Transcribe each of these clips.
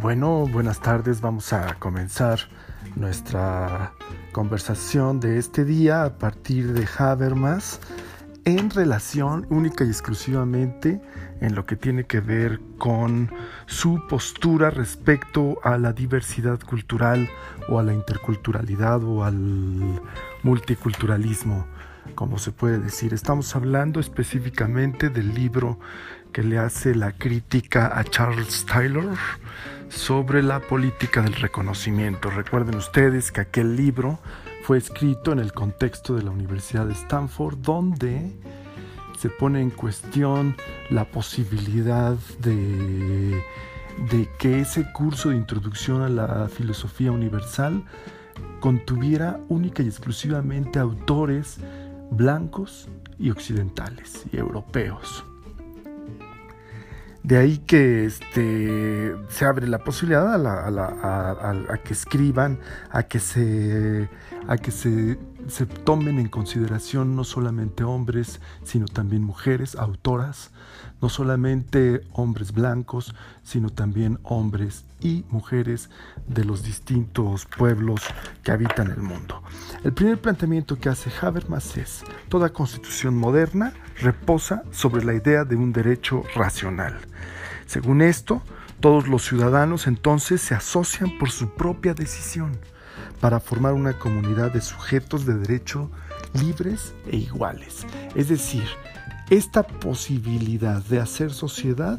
Bueno, buenas tardes. Vamos a comenzar nuestra conversación de este día a partir de Habermas en relación única y exclusivamente en lo que tiene que ver con su postura respecto a la diversidad cultural o a la interculturalidad o al multiculturalismo, como se puede decir. Estamos hablando específicamente del libro que le hace la crítica a Charles Taylor sobre la política del reconocimiento. Recuerden ustedes que aquel libro fue escrito en el contexto de la Universidad de Stanford, donde se pone en cuestión la posibilidad de, que ese curso de introducción a la filosofía universal contuviera única y exclusivamente autores blancos y occidentales y europeos. De ahí que este, se abre la posibilidad a, que escriban, a que se, a que se, se, tomen en consideración no solamente hombres, sino también mujeres, autoras, no solamente hombres blancos, sino también hombres y mujeres de los distintos pueblos que habitan el mundo. El primer planteamiento que hace Habermas es, toda constitución moderna reposa sobre la idea de un derecho racional. Según esto, todos los ciudadanos entonces se asocian por su propia decisión para formar una comunidad de sujetos de derecho libres e iguales. Es decir, esta posibilidad de hacer sociedad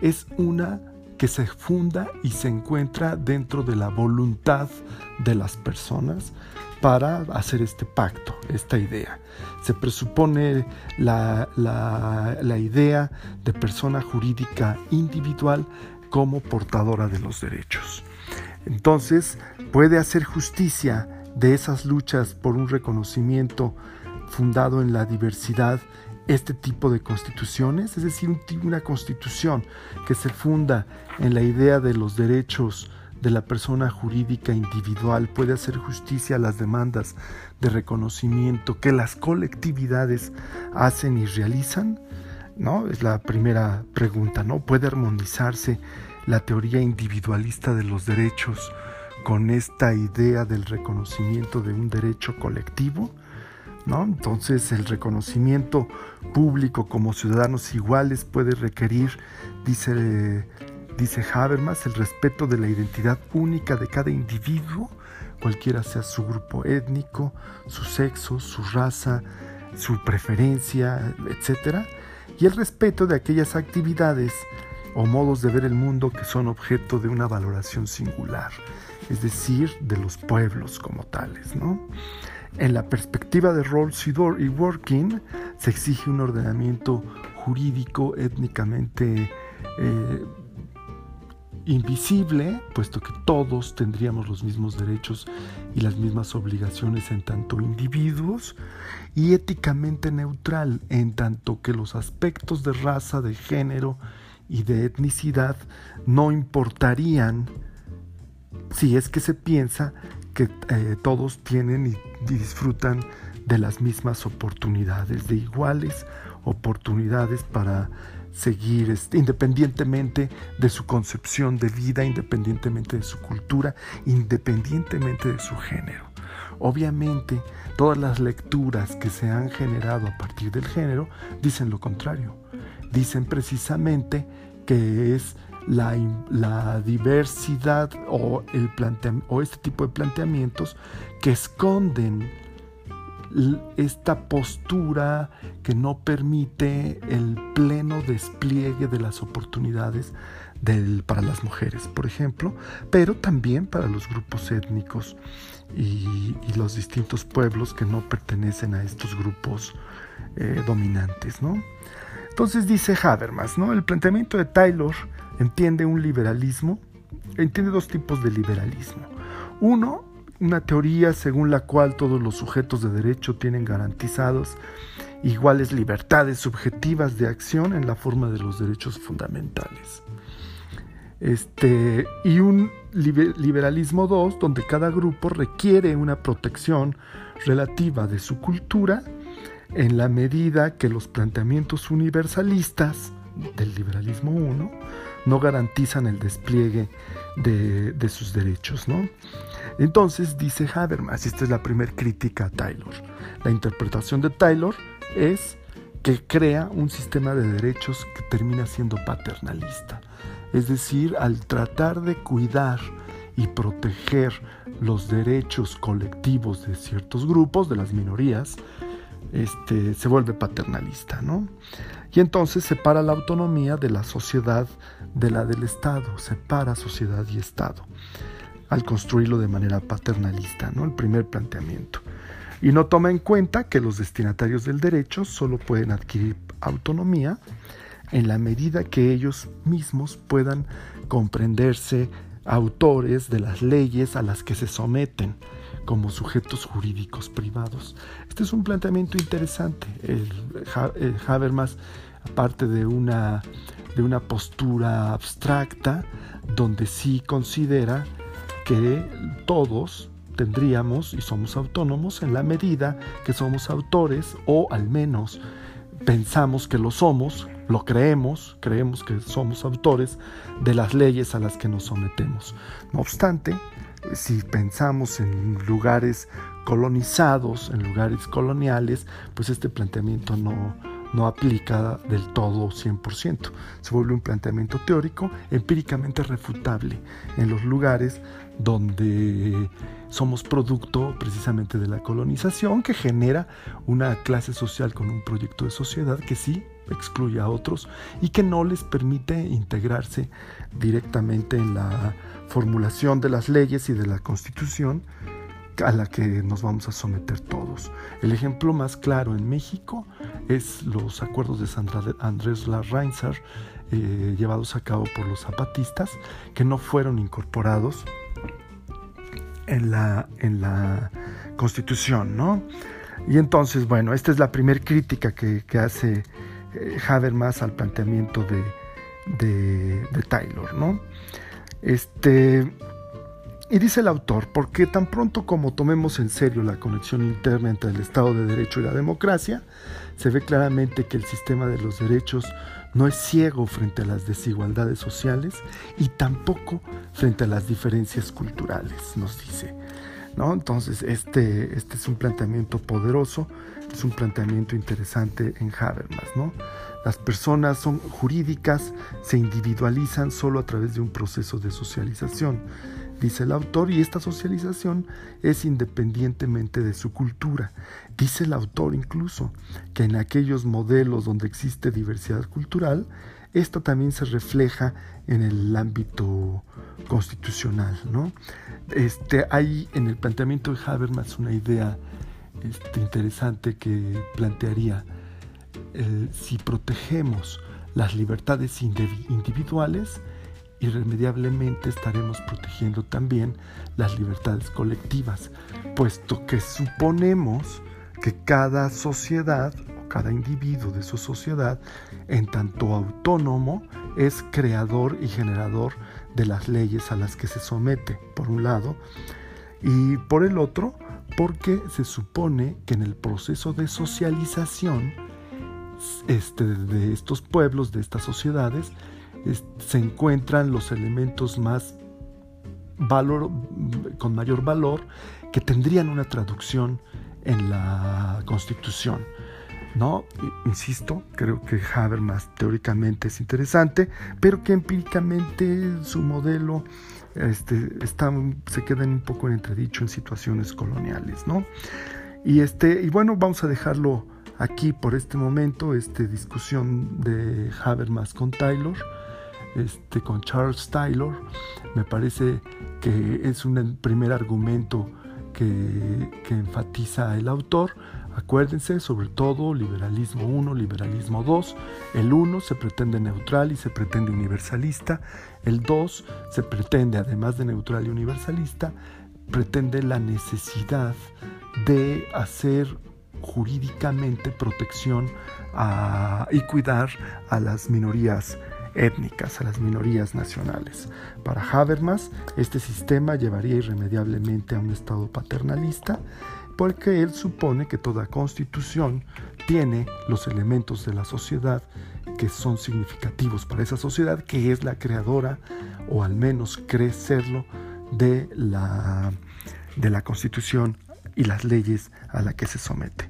es una que se funda y se encuentra dentro de la voluntad de las personas para hacer este pacto, esta idea. Se presupone la, la, idea de persona jurídica individual como portadora de los derechos. Entonces, puede hacer justicia de esas luchas por un reconocimiento fundado en la diversidad este tipo de constituciones, es decir, una constitución que se funda en la idea de los derechos de la persona jurídica individual puede hacer justicia a las demandas de reconocimiento que las colectividades hacen y realizan? ¿No? Es la primera pregunta, ¿no? ¿Puede armonizarse la teoría individualista de los derechos con esta idea del reconocimiento de un derecho colectivo? Entonces el reconocimiento público como ciudadanos iguales puede requerir, dice, dice Habermas, el respeto de la identidad única de cada individuo, cualquiera sea su grupo étnico, su sexo, su raza, su preferencia, etc. Y el respeto de aquellas actividades o modos de ver el mundo que son objeto de una valoración singular, es decir, de los pueblos como tales. En la perspectiva de Rawls y Working, se exige un ordenamiento jurídico étnicamente eh, invisible, puesto que todos tendríamos los mismos derechos y las mismas obligaciones en tanto individuos, y éticamente neutral, en tanto que los aspectos de raza, de género y de etnicidad no importarían si es que se piensa que eh, todos tienen y, disfrutan de las mismas oportunidades, de iguales oportunidades para seguir este, independientemente de su concepción de vida, independientemente de su cultura, independientemente de su género. Obviamente, todas las lecturas que se han generado a partir del género dicen lo contrario. Dicen precisamente que es la, diversidad o, el o este tipo de planteamientos que esconden esta postura que no permite el pleno despliegue de las oportunidades para las mujeres, por ejemplo, pero también para los grupos étnicos y, los distintos pueblos que no pertenecen a estos grupos eh, dominantes. ¿no? Entonces dice Habermas, ¿no? el planteamiento de Taylor entiende un liberalismo, entiende dos tipos de liberalismo. Uno, una teoría según la cual todos los sujetos de derecho tienen garantizados iguales libertades subjetivas de acción en la forma de los derechos fundamentales. Este, y un liberalismo 2, donde cada grupo requiere una protección relativa de su cultura en la medida que los planteamientos universalistas del liberalismo 1 no garantizan el despliegue de, sus derechos. ¿no? Entonces dice Habermas, esta es la primera crítica a Taylor, la interpretación de Taylor es que crea un sistema de derechos que termina siendo paternalista. Es decir, al tratar de cuidar y proteger los derechos colectivos de ciertos grupos, de las minorías, este, se vuelve paternalista, ¿no? Y entonces separa la autonomía de la sociedad de la del Estado, separa sociedad y Estado, al construirlo de manera paternalista, ¿no? El primer planteamiento. Y no toma en cuenta que los destinatarios del derecho solo pueden adquirir autonomía en la medida que ellos mismos puedan comprenderse autores de las leyes a las que se someten como sujetos jurídicos privados. Este es un planteamiento interesante. El, Habermas, aparte de una, de una postura abstracta, donde sí considera que todos tendríamos y somos autónomos en la medida que somos autores o al menos pensamos que lo somos, lo creemos, creemos que somos autores de las leyes a las que nos sometemos. No obstante, si pensamos en lugares colonizados, en lugares coloniales, pues este planteamiento no, no aplica del todo 100%. Se vuelve un planteamiento teórico empíricamente refutable en los lugares donde somos producto precisamente de la colonización que genera una clase social con un proyecto de sociedad que sí excluye a otros y que no les permite integrarse directamente en la formulación de las leyes y de la constitución a la que nos vamos a someter todos. El ejemplo más claro en México es los acuerdos de San Andrés Larrainzar eh, llevados a cabo por los zapatistas que no fueron incorporados en la, en la constitución, ¿no? Y entonces, bueno, esta es la primera crítica que, hace eh, Habermas al planteamiento de, de, de Taylor, ¿no? Este, y dice el autor, porque tan pronto como tomemos en serio la conexión interna entre el Estado de Derecho y la democracia, se ve claramente que el sistema de los derechos no es ciego frente a las desigualdades sociales y tampoco frente a las diferencias culturales, nos dice. ¿no? Entonces, este, este es un planteamiento poderoso, es un planteamiento interesante en Habermas. ¿no? Las personas son jurídicas, se individualizan solo a través de un proceso de socialización dice el autor, y esta socialización es independientemente de su cultura. Dice el autor incluso que en aquellos modelos donde existe diversidad cultural, esto también se refleja en el ámbito constitucional. ¿no? Este, hay en el planteamiento de Habermas una idea este, interesante que plantearía eh, si protegemos las libertades individuales, irremediablemente estaremos protegiendo también las libertades colectivas, puesto que suponemos que cada sociedad o cada individuo de su sociedad, en tanto autónomo, es creador y generador de las leyes a las que se somete, por un lado, y por el otro, porque se supone que en el proceso de socialización este, de estos pueblos, de estas sociedades, se encuentran los elementos más valor, con mayor valor que tendrían una traducción en la Constitución. ¿no? Insisto, creo que Habermas teóricamente es interesante, pero que empíricamente su modelo este, está, se queda un poco en entredicho en situaciones coloniales. ¿no? Y, este, y bueno, vamos a dejarlo aquí por este momento, esta discusión de Habermas con Taylor este, con Charles Taylor. Me parece que es un primer argumento que, enfatiza el autor. Acuérdense, sobre todo, liberalismo 1, liberalismo 2. El 1 se pretende neutral y se pretende universalista. El 2 se pretende, además de neutral y universalista, pretende la necesidad de hacer jurídicamente protección y cuidar a las minorías étnicas, a las minorías nacionales. Para Habermas, este sistema llevaría irremediablemente a un Estado paternalista, porque él supone que toda constitución tiene los elementos de la sociedad que son significativos para esa sociedad que es la creadora, o al menos cree serlo, de la, de la Constitución y las leyes a la que se somete.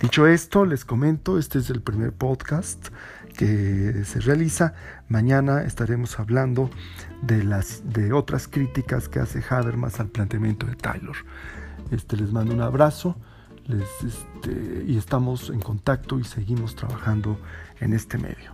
Dicho esto, les comento, este es el primer podcast que se realiza. Mañana estaremos hablando de, las, de otras críticas que hace Habermas al planteamiento de Taylor. Este, les mando un abrazo les, este, y estamos en contacto y seguimos trabajando en este medio.